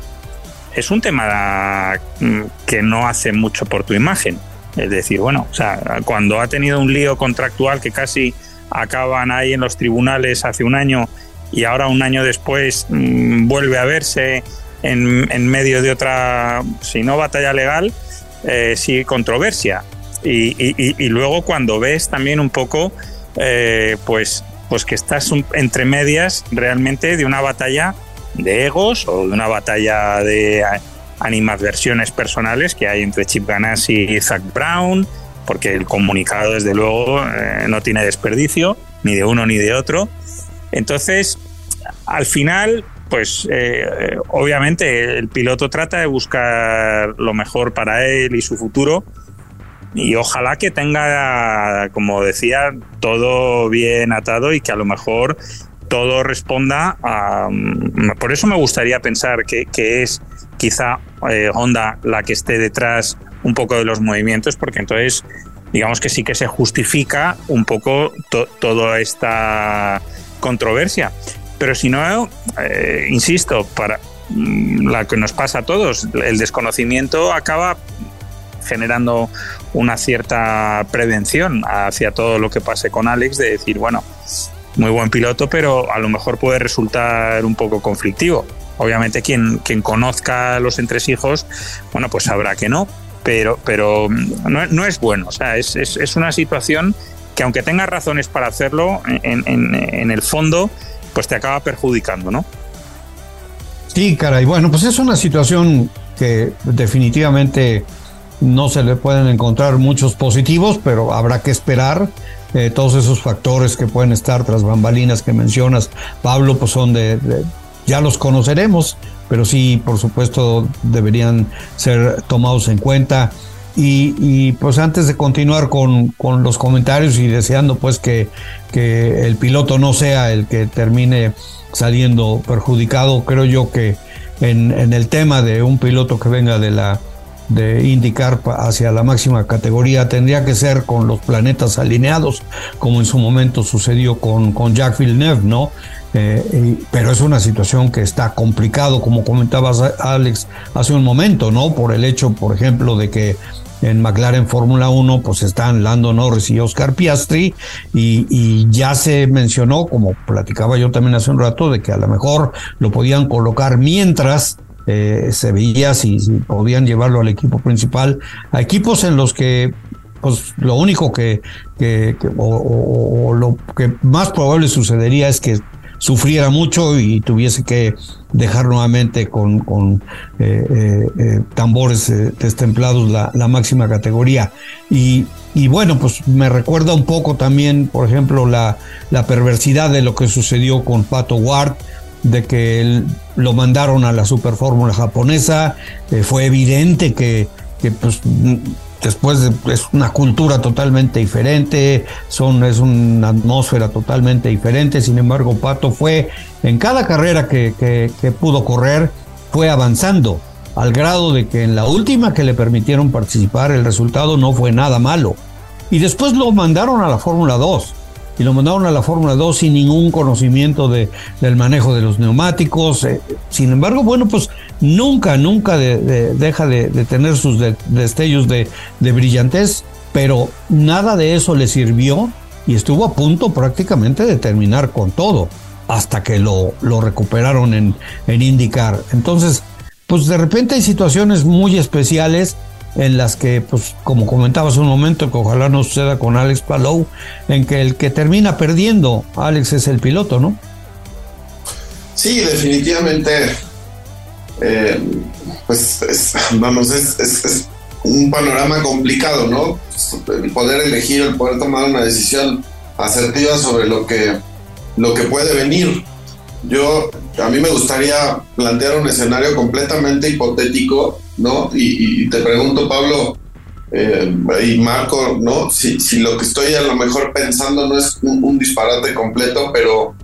es un tema mm, que no hace mucho por tu imagen. Es decir, bueno, o sea, cuando ha tenido un lío contractual que casi acaban ahí en los tribunales hace un año y ahora un año después mm, vuelve a verse en, medio de otra, si no batalla legal, eh, sí controversia. Y, luego cuando ves también un poco, eh, pues, pues que estás entre medias realmente de una batalla de egos o de una batalla de animadversiones personales que hay entre Chip Ganassi y Zach Brown, porque el comunicado, desde luego, eh, no tiene desperdicio, ni de uno ni de otro. Entonces, al final, pues eh, obviamente el piloto trata de buscar lo mejor para él y su futuro, y ojalá que tenga, como decía, todo bien atado y que a lo mejor todo responda a... Mm, por eso me gustaría pensar que, es quizá eh, Honda la que esté detrás un poco de los movimientos, porque entonces digamos que sí que se justifica un poco toda esta controversia. Pero si no, eh, insisto, para mm, la que nos pasa a todos, el desconocimiento acaba generando una cierta prevención hacia todo lo que pase con Alex, de decir, bueno, muy buen piloto, pero a lo mejor puede resultar un poco conflictivo. Obviamente quien, quien conozca los entresijos, bueno, pues sabrá que no, pero, pero no, no es bueno. O sea, es, es, una situación que aunque tengas razones para hacerlo, en, en, el fondo, pues te acaba perjudicando, ¿no? Sí, caray. Bueno, pues es una situación que definitivamente no se le pueden encontrar muchos positivos, pero habrá que esperar. Eh, todos esos factores que pueden estar tras bambalinas que mencionas, Pablo, pues son de, ya los conoceremos, pero sí, por supuesto, deberían ser tomados en cuenta. Y, pues antes de continuar con, con, los comentarios y deseando pues que, que el piloto no sea el que termine saliendo perjudicado, creo yo que en, en el tema de un piloto que venga de la de indicar hacia la máxima categoría tendría que ser con los planetas alineados, como en su momento sucedió con, con Jacques Villeneuve, ¿no? Eh, pero es una situación que está complicado, como comentabas Alex hace un momento, ¿no? Por el hecho, por ejemplo, de que en McLaren Fórmula 1 pues están Lando Norris y Oscar Piastri y, y, ya se mencionó, como platicaba yo también hace un rato, de que a lo mejor lo podían colocar mientras eh, se veía si, podían llevarlo al equipo principal, a equipos en los que pues lo único que, que, o, lo que más probable sucedería es que sufriera mucho y tuviese que dejar nuevamente con, con eh, eh, tambores destemplados la, la, máxima categoría. Y, y, bueno, pues me recuerda un poco también, por ejemplo, la, la perversidad de lo que sucedió con Pato Ward, de que lo mandaron a la super fórmula japonesa. Eh, fue evidente que, que pues, después es una cultura totalmente diferente, son, es una atmósfera totalmente diferente. Sin embargo, Pato fue en cada carrera que, que, pudo correr, fue avanzando al grado de que en la última que le permitieron participar el resultado no fue nada malo. Y después lo mandaron a la Fórmula 2 y lo mandaron a la Fórmula 2 sin ningún conocimiento de, del manejo de los neumáticos. Eh, sin embargo, bueno, pues nunca, nunca deja de, tener sus destellos de, brillantez, pero nada de eso le sirvió y estuvo a punto prácticamente de terminar con todo hasta que lo, lo recuperaron en, en IndyCar. Entonces, pues de repente hay situaciones muy especiales en las que, pues, como comentabas un momento, que ojalá no suceda con Alex Palou, en que el que termina perdiendo, Alex es el piloto, ¿no? Sí, definitivamente. Eh, pues, vamos, es, un panorama complicado, ¿no? El poder elegir, el poder tomar una decisión asertiva sobre lo que, lo que puede venir. Yo, a mí me gustaría plantear un escenario completamente hipotético ¿no? Y, te pregunto, Pablo eh, y Marco, ¿no? Si, lo que estoy a lo mejor pensando no es un, disparate completo, pero,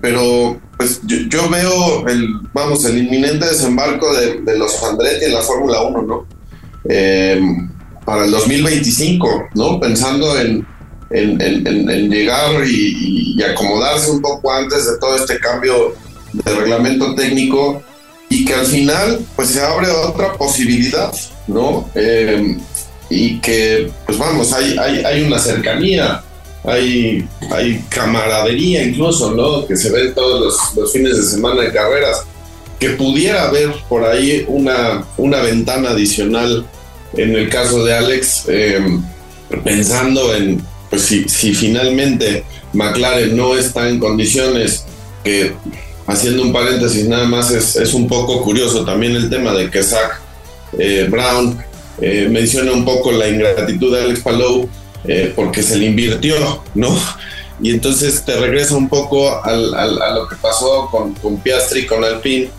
pero pues yo, veo el, vamos, el inminente desembarco de, los Andretti en la Fórmula 1, ¿no? Eh, para el 2025, ¿no? Pensando en, en, llegar y, y, acomodarse un poco antes de todo este cambio de reglamento técnico y que al final pues se abre otra posibilidad, ¿no? Eh, y que pues vamos, hay, hay, hay una cercanía, hay, hay camaradería incluso, ¿no? Que se ve todos los, fines de semana de carreras, que pudiera haber por ahí una, una ventana adicional en el caso de Alex, eh, pensando en, pues si, si finalmente McLaren no está en condiciones que haciendo un paréntesis nada más, es, un poco curioso también el tema de que Zach eh, Brown eh, menciona un poco la ingratitud de Alex Palou eh, porque se le invirtió, ¿no? Y entonces te regresa un poco a lo que pasó con, con Piastri, con Alpine,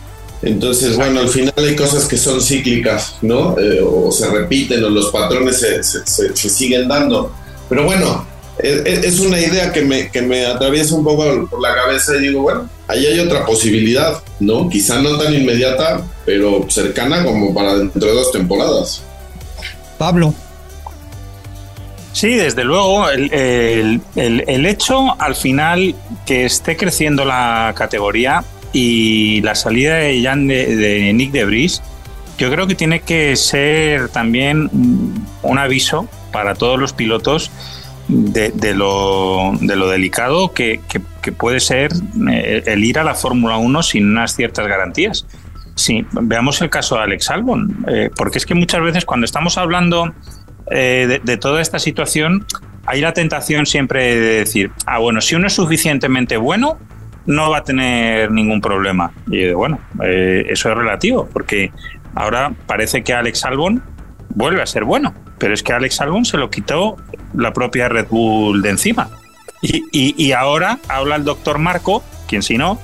Entonces, bueno, al final hay cosas que son cíclicas, ¿no? Eh, o se repiten o los patrones se, se, siguen dando. Pero bueno, es, es, una idea que me, que me atraviesa un poco por la cabeza y digo, bueno, ahí hay otra posibilidad, ¿no? Quizá no tan inmediata, pero cercana como para dentro de dos temporadas. Pablo. Sí, desde luego, el, el, hecho al final que esté creciendo la categoría y la salida de, Jan de, Nick de Vries, yo creo que tiene que ser también un aviso para todos los pilotos de, lo, de lo, delicado que, que, puede ser eh, el ir a la Fórmula 1 sin unas ciertas garantías. Sí, veamos el caso de Alex Albon, eh, porque es que muchas veces cuando estamos hablando eh, de, toda esta situación, hay la tentación siempre de decir, ah, bueno, si uno es suficientemente bueno, no va a tener ningún problema. Y bueno, eh, eso es relativo, porque ahora parece que Alex Albon vuelve a ser bueno, pero es que Alex Albon se lo quitó la propia Red Bull de encima. Y, ahora habla el doctor Marco, quien si no,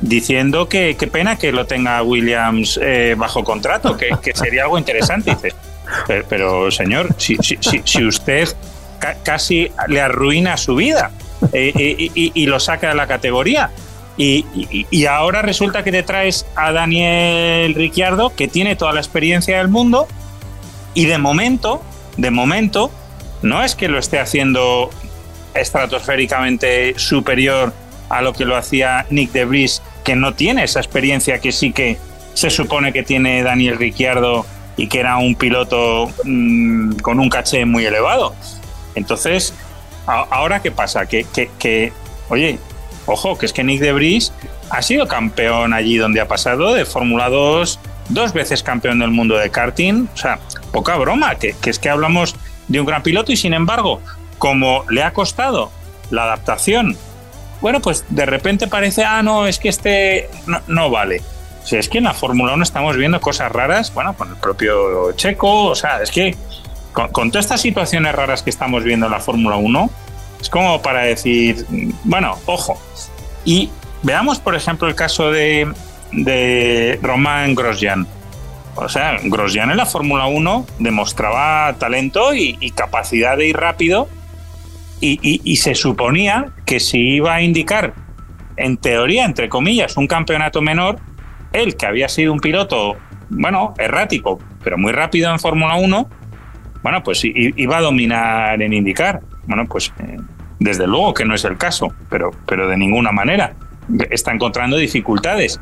diciendo que qué pena que lo tenga Williams eh, bajo contrato, que, que, sería algo interesante. Dice, pero, señor, si, si, usted casi le arruina su vida eh, eh, y, lo saca de la categoría. Y, ahora resulta que te traes a Daniel Ricciardo, que tiene toda la experiencia del mundo, y de momento, de momento, no es que lo esté haciendo estratosféricamente superior a lo que lo hacía Nick de Vries, que no tiene esa experiencia que sí que se supone que tiene Daniel Ricciardo y que era un piloto mm, con un caché muy elevado. Entonces, ahora qué pasa? Que, que, oye, ojo, que es que Nick de Vries ha sido campeón allí donde ha pasado de Fórmula 2, dos veces campeón del mundo de karting, o sea, poca broma, que, es que hablamos de un gran piloto y sin embargo, como le ha costado la adaptación, bueno, pues de repente parece, ah, no, es que este no vale. Si es que en la Fórmula 1 estamos viendo cosas raras, bueno, con el propio Checo, o sea, es que con, todas estas situaciones raras que estamos viendo en la Fórmula 1, es como para decir, bueno, ojo. Y veamos, por ejemplo, el caso de, de Román Grosjean. O sea, Grosjean en la Fórmula 1 demostraba talento y, capacidad de ir rápido y, y, se suponía que si iba a indicar, en teoría, entre comillas, un campeonato menor, él, que había sido un piloto, bueno, errático, pero muy rápido en Fórmula 1, bueno, pues iba a dominar en indicar. Bueno, pues eh, desde luego que no es el caso, pero, pero de ninguna manera. Está encontrando dificultades.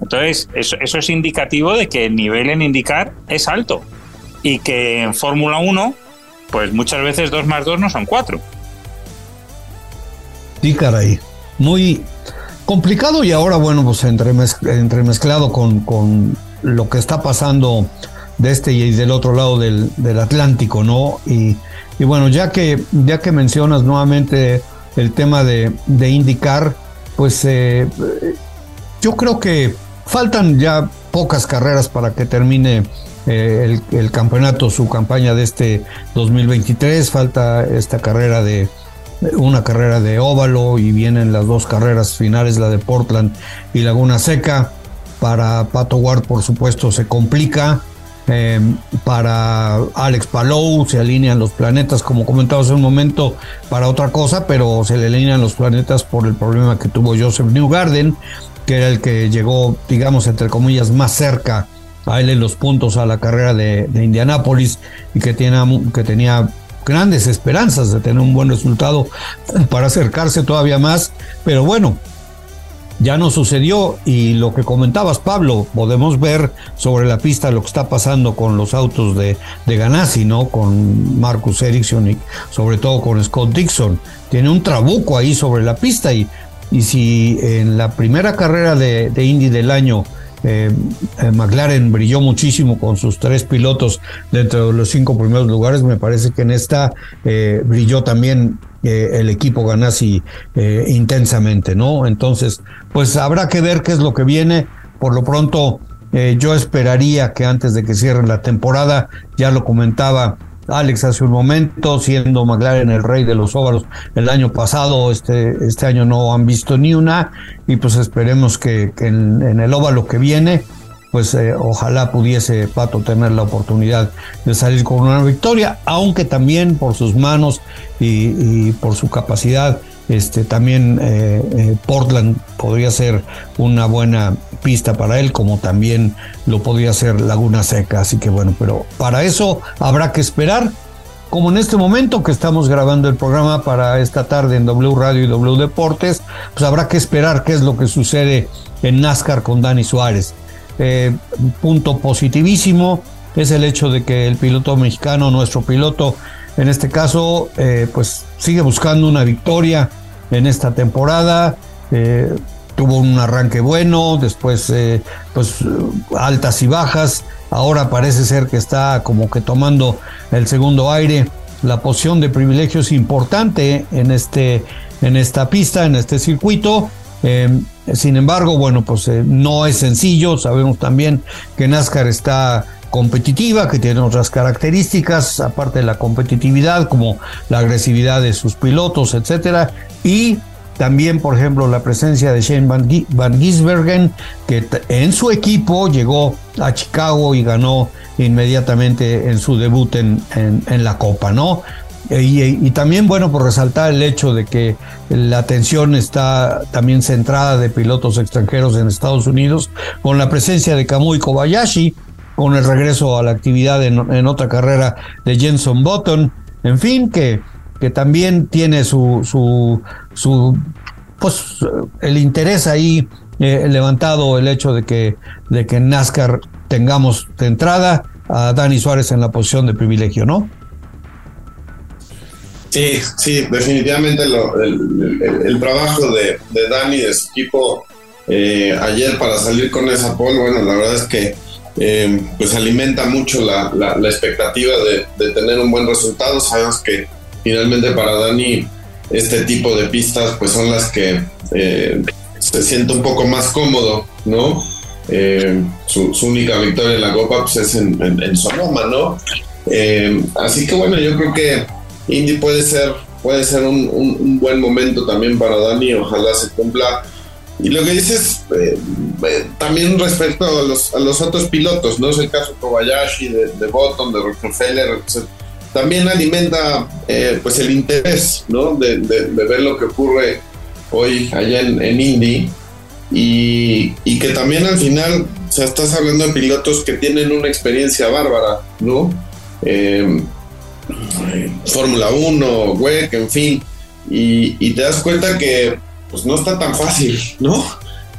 Entonces, eso, eso es indicativo de que el nivel en indicar es alto y que en Fórmula 1, pues muchas veces 2 más 2 no son 4. Sí, caray. Muy, complicado y ahora, bueno, pues entremezclado con, con lo que está pasando de este y del otro lado del, Atlántico, ¿no? Y, bueno, ya que, ya que mencionas nuevamente el tema de, indicar, pues eh, yo creo que faltan ya pocas carreras para que termine eh, el, el, campeonato, su campaña de este 2023, falta esta carrera de, una carrera de óvalo y vienen las dos carreras finales, la de Portland y Laguna Seca. Para Pato Ward, por supuesto, se complica. Em, para Alex Palou se alinean los planetas, como comentaba hace un momento, para otra cosa, pero se le alinean los planetas por el problema que tuvo Joseph Newgarden, que era el que llegó, digamos, entre comillas, más cerca a él en los puntos a la carrera de, Indianápolis y que, tiene, que tenía grandes esperanzas de tener un buen resultado para acercarse todavía más, pero bueno, ya no sucedió y lo que comentabas Pablo, podemos ver sobre la pista lo que está pasando con los autos de, de Ganassi, ¿no? Con Marcus Ericsson y sobre todo con Scott Dixon. Tiene un trabuco ahí sobre la pista y, y si en la primera carrera de, de Indy del año eh, eh, McLaren brilló muchísimo con sus tres pilotos dentro de los cinco primeros lugares. Me parece que en esta eh, brilló también el equipo Ganassi intensamente, ¿no? Entonces, pues habrá que ver qué es lo que viene. Por lo pronto, yo esperaría que antes de que cierre la temporada, ya lo comentaba Alex hace un momento, siendo McLaren el rey de los óvalos el año pasado, este, este año no han visto ni una, y pues esperemos que, en, el óvalo que viene pues eh, ojalá pudiese Pato tener la oportunidad de salir con una victoria, aunque también por sus manos y, por su capacidad, este, también eh, eh, Portland podría ser una buena pista para él, como también lo podría ser Laguna Seca. Así que bueno, pero para eso habrá que esperar. Como en este momento que estamos grabando el programa para esta tarde en W Radio y W Deportes, pues habrá que esperar qué es lo que sucede en NASCAR con Dani Suárez. Eh, punto positivísimo es el hecho de que el piloto mexicano, nuestro piloto, en este caso, eh, pues sigue buscando una victoria en esta temporada. Eh, tuvo un arranque bueno, después pues altas y bajas. Ahora parece ser que está como que tomando el segundo aire. La posición de privilegio es importante en, este, en esta pista, en este circuito. Em, sin embargo, bueno, pues eh, no es sencillo. Sabemos también que NASCAR está competitiva, que tiene otras características, aparte de la competitividad, como la agresividad de sus pilotos, etcétera, y también, por ejemplo, la presencia de Shane Van, Gisbergen, que en su equipo llegó a Chicago y ganó inmediatamente en su debut en, en la Copa, ¿no? Y, también, bueno, por resaltar el hecho de que la atención está también centrada de pilotos extranjeros en Estados Unidos, con la presencia de Kamui Kobayashi, con el regreso a la actividad en, otra carrera de Jenson Button, en fin, que, que también tiene su, su, su pues, el interés ahí eh, levantado el hecho de que, de que en NASCAR tengamos de entrada a Dani Suárez en la posición de privilegio, ¿no? Sí, sí, definitivamente el, trabajo de, Dani y de su equipo eh, ayer para salir con esa pole, bueno, la verdad es que eh, pues alimenta mucho la, expectativa de, tener un buen resultado. Sabemos que finalmente para Dani este tipo de pistas pues son las que eh, se siente un poco más cómodo, ¿no? Su, única victoria en la Copa pues es en, en Sonoma, ¿no? así que bueno, yo creo que Indy puede ser, puede ser un, buen momento también para Dani, ojalá se cumpla. Y lo que dices, eh, eh, también respecto a los, a los otros pilotos, ¿no? Es el caso de Kobayashi, de, de Button, de Rockefeller, también alimenta eh, pues el interés, ¿no? De, ver lo que ocurre hoy allá en, Indy. Y, y, que también al final, o sea, estás hablando de pilotos que tienen una experiencia bárbara, ¿no? Fórmula 1, WEC, en fin, y, te das cuenta que pues no está tan fácil, ¿no?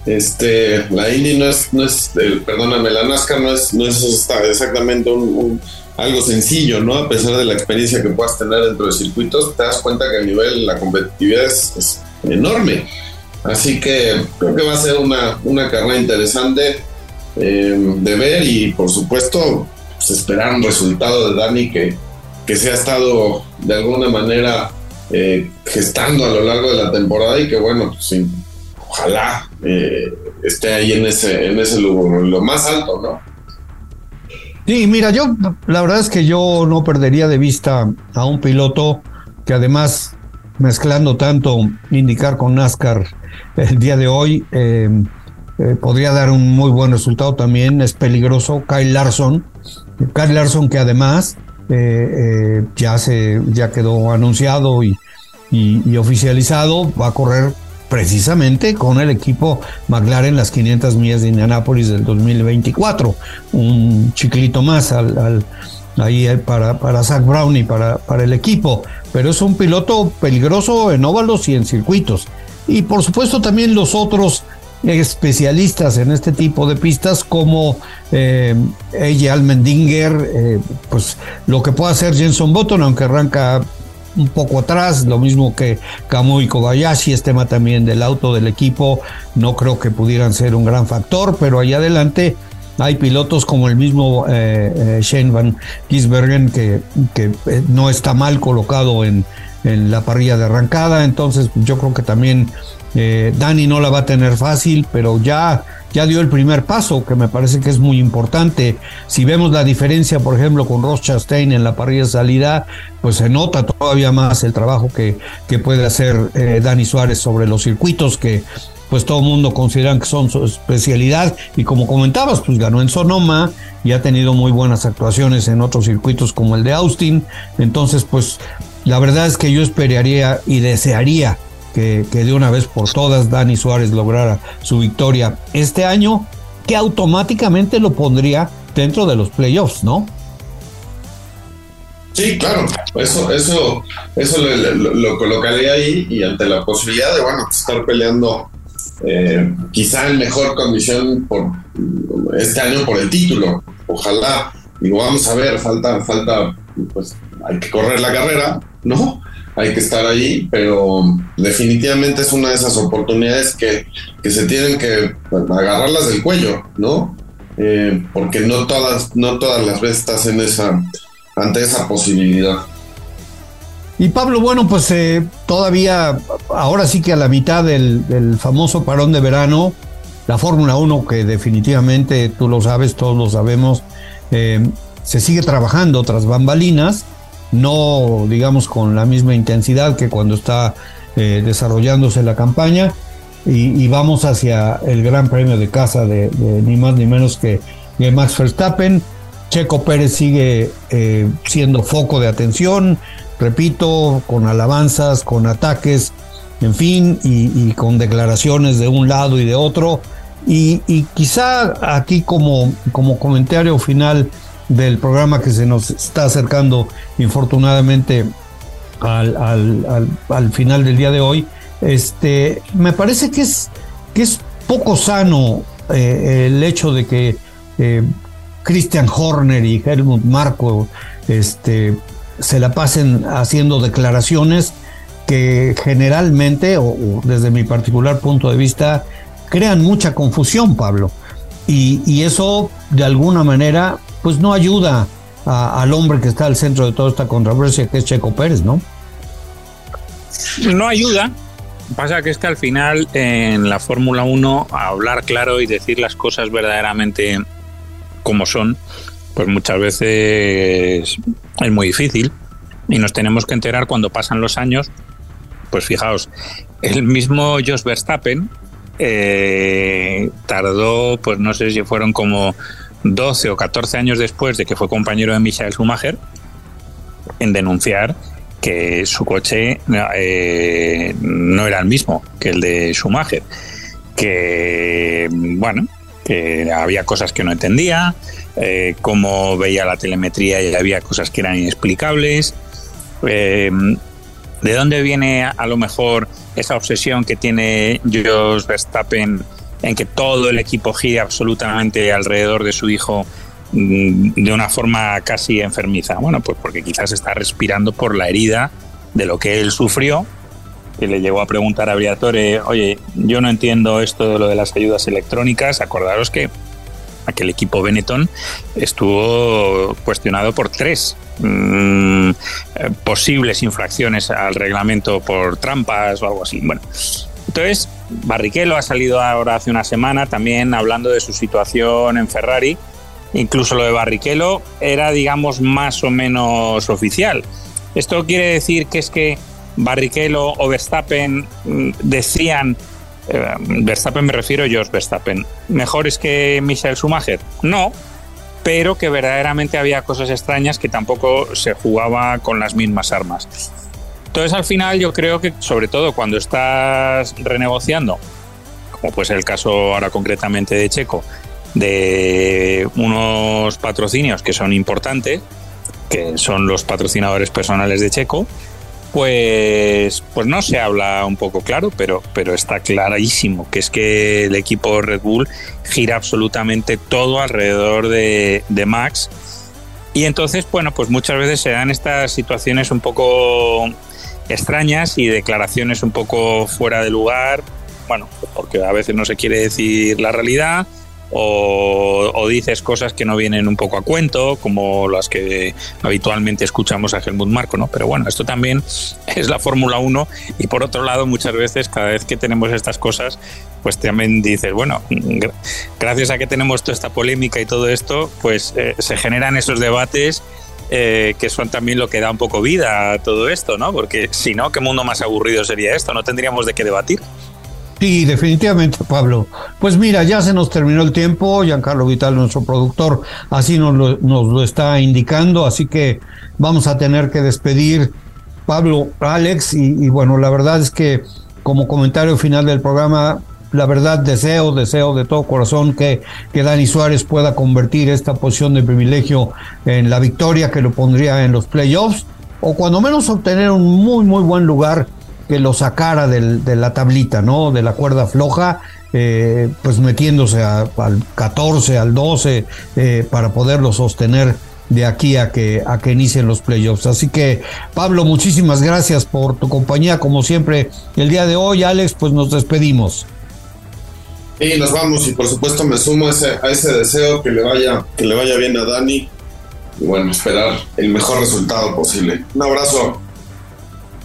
Este, la Indy no es, no es perdóname, la NASCAR no es, no es exactamente un, algo sencillo, ¿no? A pesar de la experiencia que puedas tener dentro de circuitos, te das cuenta que el nivel, la competitividad es, enorme. Así que creo que va a ser una, una carrera interesante eh, de ver y por supuesto pues, esperar un resultado de Dani que, que estado de alguna manera eh, gestando a lo largo de la temporada y que bueno, pues, ojalá eh, esté ahí en ese, en ese lugar, lo más alto, ¿no? Sí, mira, yo la verdad es que yo no perdería de vista a un piloto que además mezclando tanto indicar con NASCAR el día de hoy eh, podría dar un muy buen resultado también, es peligroso, Kyle Larson, Kyle Larson que además eh, eh, ya, se, ya quedó anunciado y, y, oficializado, va a correr precisamente con el equipo McLaren las 500 millas de Indianápolis del 2024. Un chiclito más al, ahí para, para Zach Brown y para, para el equipo. Pero es un piloto peligroso en óvalos y en circuitos. Y por supuesto también los otros especialistas en este tipo de pistas como eh, Almendinger, eh, pues lo que puede hacer Jenson Button, aunque arranca un poco atrás, lo mismo que Kamui Kobayashi, es tema también del auto del equipo, no creo que pudieran ser un gran factor, pero ahí adelante hay pilotos como el mismo eh, eh Shane Van Gisbergen que, que no está mal colocado en, en la parrilla de arrancada, entonces yo creo que también eh, Dani no la va a tener fácil, pero ya, ya dio el primer paso, que me parece que es muy importante. Si vemos la diferencia, por ejemplo, con Ross Chastain en la parrilla de salida, pues se nota todavía más el trabajo que, que puede hacer eh, Dani Suárez sobre los circuitos, que, pues todo el mundo considera que son su especialidad. Y como comentabas, pues ganó en Sonoma y ha tenido muy buenas actuaciones en otros circuitos como el de Austin, entonces pues la verdad es que yo esperaría y desearía que, que de una vez por todas Dani Suárez lograra su victoria este año, que automáticamente lo pondría dentro de los playoffs, ¿no? Sí, claro, eso, eso, eso lo, colocaría ahí y ante la posibilidad de, bueno, estar peleando eh, quizá en mejor condición por este año por el título. Ojalá, digo, vamos a ver, falta, falta, pues hay que correr la carrera, ¿no? Hay que estar ahí, pero definitivamente es una de esas oportunidades que, que se tienen que agarrarlas del cuello, ¿no? Eh, porque no todas, no todas las veces estás en esa ante esa posibilidad. Y Pablo, bueno, pues eh, todavía, ahora sí que a la mitad del, famoso parón de verano, la Fórmula 1, que definitivamente tú lo sabes, todos lo sabemos, eh, se sigue trabajando tras bambalinas, no digamos con la misma intensidad que cuando está eh, desarrollándose la campaña, y, vamos hacia el Gran Premio de casa de, ni más ni menos que, Max Verstappen. Checo Pérez sigue eh, siendo foco de atención, repito, con alabanzas, con ataques, en fin, y, con declaraciones de un lado y de otro. Y, quizá aquí como, como comentario final del programa que se nos está acercando infortunadamente al, final del día de hoy, este, me parece que es, que es poco sano eh, el hecho de que eh, Christian Horner y Helmut Marco este, se la pasen haciendo declaraciones que generalmente, o, desde mi particular punto de vista, crean mucha confusión, Pablo. Y, eso, de alguna manera, pues no ayuda al hombre que está al centro de toda esta controversia, que es Checo Pérez, ¿no? No ayuda. Pasa que es que al final en la Fórmula 1 hablar claro y decir las cosas verdaderamente como son, pues muchas veces es muy difícil y nos tenemos que enterar cuando pasan los años. Pues fijaos, el mismo Jos Verstappen eh, tardó, pues no sé si fueron como 12 o 14 años después de que fue compañero de Michael Schumacher, en denunciar que su coche eh, no era el mismo que el de Schumacher. Que, bueno, que había cosas que no entendía, eh, cómo veía la telemetría y había cosas que eran inexplicables. Eh, ¿De dónde viene a lo mejor esa obsesión que tiene Jos Verstappen en que todo el equipo gire absolutamente alrededor de su hijo mm, de una forma casi enfermiza? Bueno, pues porque quizás está respirando por la herida de lo que él sufrió y le llegó a preguntar a Briatore, oye, yo no entiendo esto de lo de las ayudas electrónicas, acordaros que aquel equipo Benetton estuvo cuestionado por tres mm, posibles infracciones al reglamento por trampas o algo así. Bueno, entonces Barrichello ha salido ahora hace una semana también hablando de su situación en Ferrari. Incluso lo de Barrichello era, digamos, más o menos oficial. Esto quiere decir que es que Barrichello o Verstappen mm, decían, eh, Verstappen me refiero yo, Verstappen, mejores que Michael Schumacher. No, pero que verdaderamente había cosas extrañas que tampoco se jugaba con las mismas armas. Entonces al final yo creo que sobre todo cuando estás renegociando, como puede ser el caso ahora concretamente de Checo, de unos patrocinios que son importantes, que son los patrocinadores personales de Checo, pues, pues no se habla un poco claro, pero, pero está clarísimo que es que el equipo Red Bull gira absolutamente todo alrededor de, Max. Y entonces, bueno, pues muchas veces se dan estas situaciones un poco extrañas y declaraciones un poco fuera de lugar, bueno, porque a veces no se quiere decir la realidad o, dices cosas que no vienen un poco a cuento, como las que habitualmente escuchamos a Helmut Marco, ¿no? Pero bueno, esto también es la Fórmula 1 y por otro lado, muchas veces, cada vez que tenemos estas cosas, pues también dices, bueno, gracias a que tenemos toda esta polémica y todo esto, pues eh, se generan esos debates eh, que son también lo que da un poco vida a todo esto, ¿no? Porque si no, ¿qué mundo más aburrido sería esto? No tendríamos de qué debatir. Sí, definitivamente, Pablo. Pues mira, ya se nos terminó el tiempo. Giancarlo Vital, nuestro productor, así nos lo, está indicando. Así que vamos a tener que despedir Pablo, Alex. Y bueno, la verdad es que como comentario final del programa, la verdad deseo, deseo de todo corazón que, que Dani Suárez pueda convertir esta posición de privilegio en la victoria que lo pondría en los playoffs o cuando menos obtener un muy, muy buen lugar que lo sacara de la tablita, ¿no? De la cuerda floja, eh, pues metiéndose al 14, al 12, eh, para poderlo sostener de aquí a que, a que inicien los playoffs. Así que, Pablo, muchísimas gracias por tu compañía, como siempre, el día de hoy. Alex, pues nos despedimos. Y nos vamos, y por supuesto me sumo a ese, deseo que le vaya, que le vaya bien a Dani. Y bueno, esperar el mejor resultado posible. Un abrazo.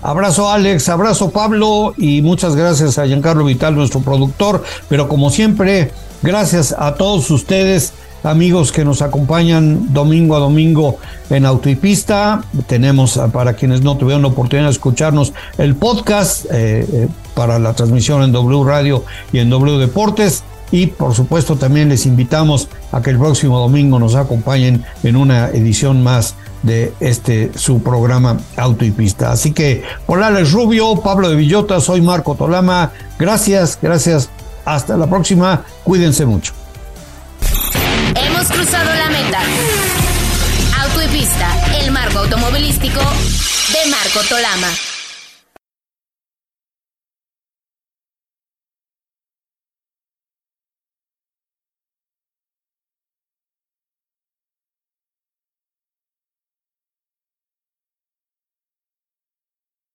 Abrazo Alex, abrazo Pablo y muchas gracias a Giancarlo Vital, nuestro productor. Pero como siempre, gracias a todos ustedes, amigos que nos acompañan domingo a domingo en Auto y Pista. Tenemos, para quienes no tuvieron la oportunidad de escucharnos, el podcast eh, eh, para la transmisión en W Radio y en W Deportes. Y por supuesto también les invitamos a que el próximo domingo nos acompañen en una edición más de este su programa Auto y Pista. Así que por Alex Rubio, Pablo de Villota, soy Marco Tolama. Gracias, gracias. Hasta la próxima. Cuídense mucho. Hemos cruzado la meta. Auto y Pista, el marco automovilístico de Marco Tolama.